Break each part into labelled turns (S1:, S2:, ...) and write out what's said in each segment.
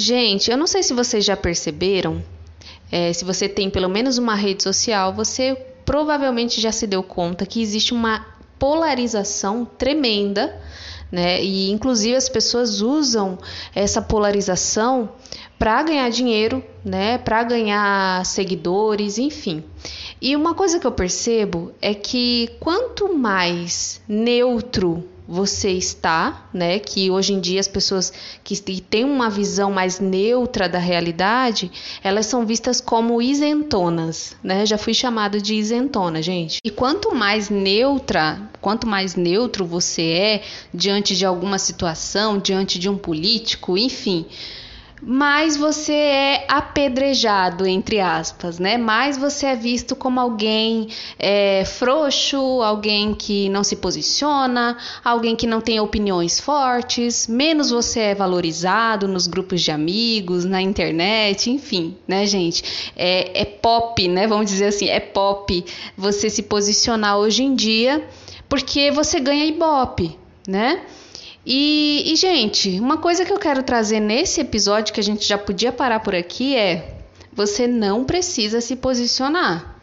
S1: Gente, eu não sei se vocês já perceberam, é, se você tem pelo menos uma rede social, você provavelmente já se deu conta que existe uma polarização tremenda, né? E inclusive as pessoas usam essa polarização para ganhar dinheiro, né? Para ganhar seguidores, enfim. E uma coisa que eu percebo é que quanto mais neutro você está, né? Que hoje em dia as pessoas que têm uma visão mais neutra da realidade, elas são vistas como isentonas, né? Já fui chamada de isentona, gente. E quanto mais neutra, quanto mais neutro você é diante de alguma situação, diante de um político, enfim, mais você é apedrejado, entre aspas, né? Mais você é visto como alguém é, frouxo, alguém que não se posiciona, alguém que não tem opiniões fortes, menos você é valorizado nos grupos de amigos, na internet, enfim, né, gente? É, é pop, né? Vamos dizer assim, é pop você se posicionar hoje em dia porque você ganha ibope, né? E, e, gente, uma coisa que eu quero trazer nesse episódio que a gente já podia parar por aqui é: você não precisa se posicionar.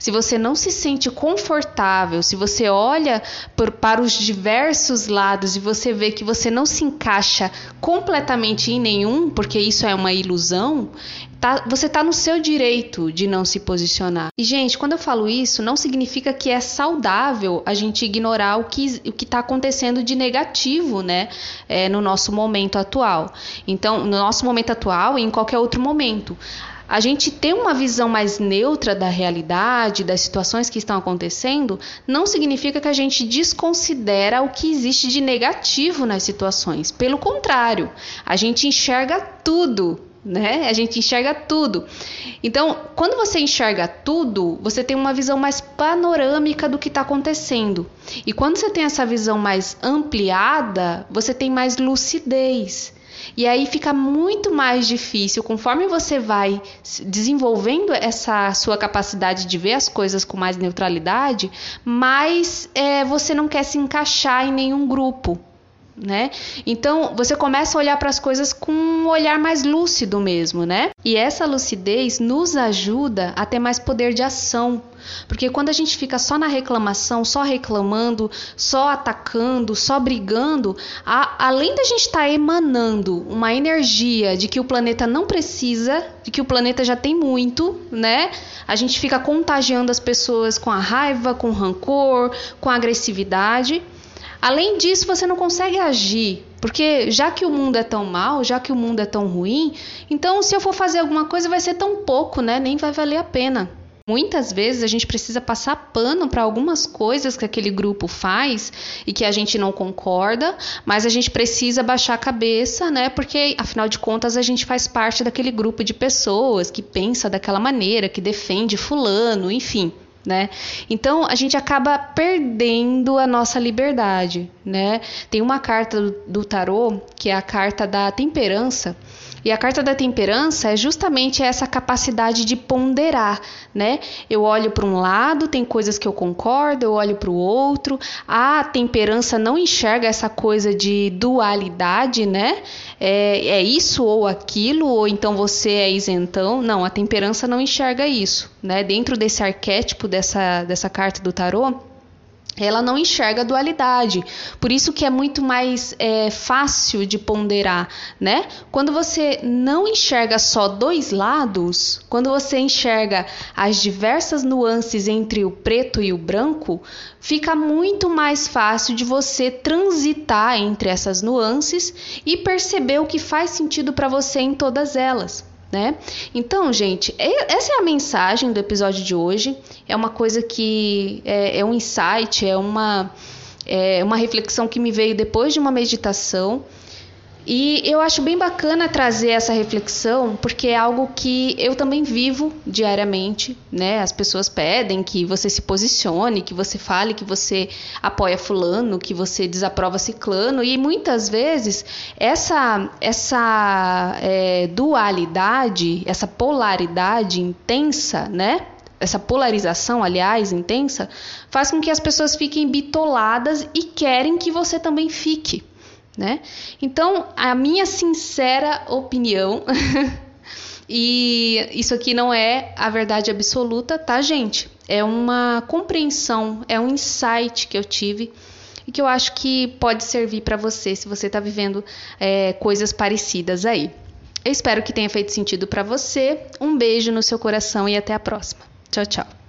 S1: Se você não se sente confortável, se você olha por, para os diversos lados e você vê que você não se encaixa completamente em nenhum, porque isso é uma ilusão, Tá, você está no seu direito de não se posicionar. E, gente, quando eu falo isso, não significa que é saudável a gente ignorar o que o está acontecendo de negativo, né? É, no nosso momento atual. Então, no nosso momento atual e em qualquer outro momento. A gente ter uma visão mais neutra da realidade, das situações que estão acontecendo, não significa que a gente desconsidera o que existe de negativo nas situações. Pelo contrário, a gente enxerga tudo né? A gente enxerga tudo. Então, quando você enxerga tudo, você tem uma visão mais panorâmica do que está acontecendo. E quando você tem essa visão mais ampliada, você tem mais lucidez. E aí fica muito mais difícil, conforme você vai desenvolvendo essa sua capacidade de ver as coisas com mais neutralidade, mais é, você não quer se encaixar em nenhum grupo né? Então você começa a olhar para as coisas com um olhar mais lúcido mesmo, né? E essa lucidez nos ajuda a ter mais poder de ação. Porque quando a gente fica só na reclamação, só reclamando, só atacando, só brigando, a, além da gente estar tá emanando uma energia de que o planeta não precisa, de que o planeta já tem muito, né? A gente fica contagiando as pessoas com a raiva, com rancor, com agressividade. Além disso, você não consegue agir, porque já que o mundo é tão mal, já que o mundo é tão ruim, então se eu for fazer alguma coisa vai ser tão pouco, né? Nem vai valer a pena. Muitas vezes a gente precisa passar pano para algumas coisas que aquele grupo faz e que a gente não concorda, mas a gente precisa baixar a cabeça, né? Porque afinal de contas a gente faz parte daquele grupo de pessoas que pensa daquela maneira, que defende fulano, enfim né? Então a gente acaba perdendo a nossa liberdade, né? Tem uma carta do, do tarô que é a carta da temperança e a carta da temperança é justamente essa capacidade de ponderar, né? Eu olho para um lado, tem coisas que eu concordo, eu olho para o outro. A temperança não enxerga essa coisa de dualidade, né? É, é isso ou aquilo, ou então você é isentão. Não, a temperança não enxerga isso, né? Dentro desse arquétipo dessa, dessa carta do tarô, ela não enxerga dualidade. Por isso que é muito mais é, fácil de ponderar, né? Quando você não enxerga só dois lados, quando você enxerga as diversas nuances entre o preto e o branco, fica muito mais fácil de você transitar entre essas nuances e perceber o que faz sentido para você em todas elas né? Então, gente, essa é a mensagem do episódio de hoje. É uma coisa que é, é um insight, é uma, é uma reflexão que me veio depois de uma meditação. E eu acho bem bacana trazer essa reflexão, porque é algo que eu também vivo diariamente, né? As pessoas pedem que você se posicione, que você fale que você apoia fulano, que você desaprova ciclano, e muitas vezes essa, essa é, dualidade, essa polaridade intensa, né? Essa polarização, aliás, intensa, faz com que as pessoas fiquem bitoladas e querem que você também fique né? Então, a minha sincera opinião, e isso aqui não é a verdade absoluta, tá, gente? É uma compreensão, é um insight que eu tive e que eu acho que pode servir para você se você está vivendo é, coisas parecidas aí. Eu espero que tenha feito sentido para você. Um beijo no seu coração e até a próxima. Tchau, tchau.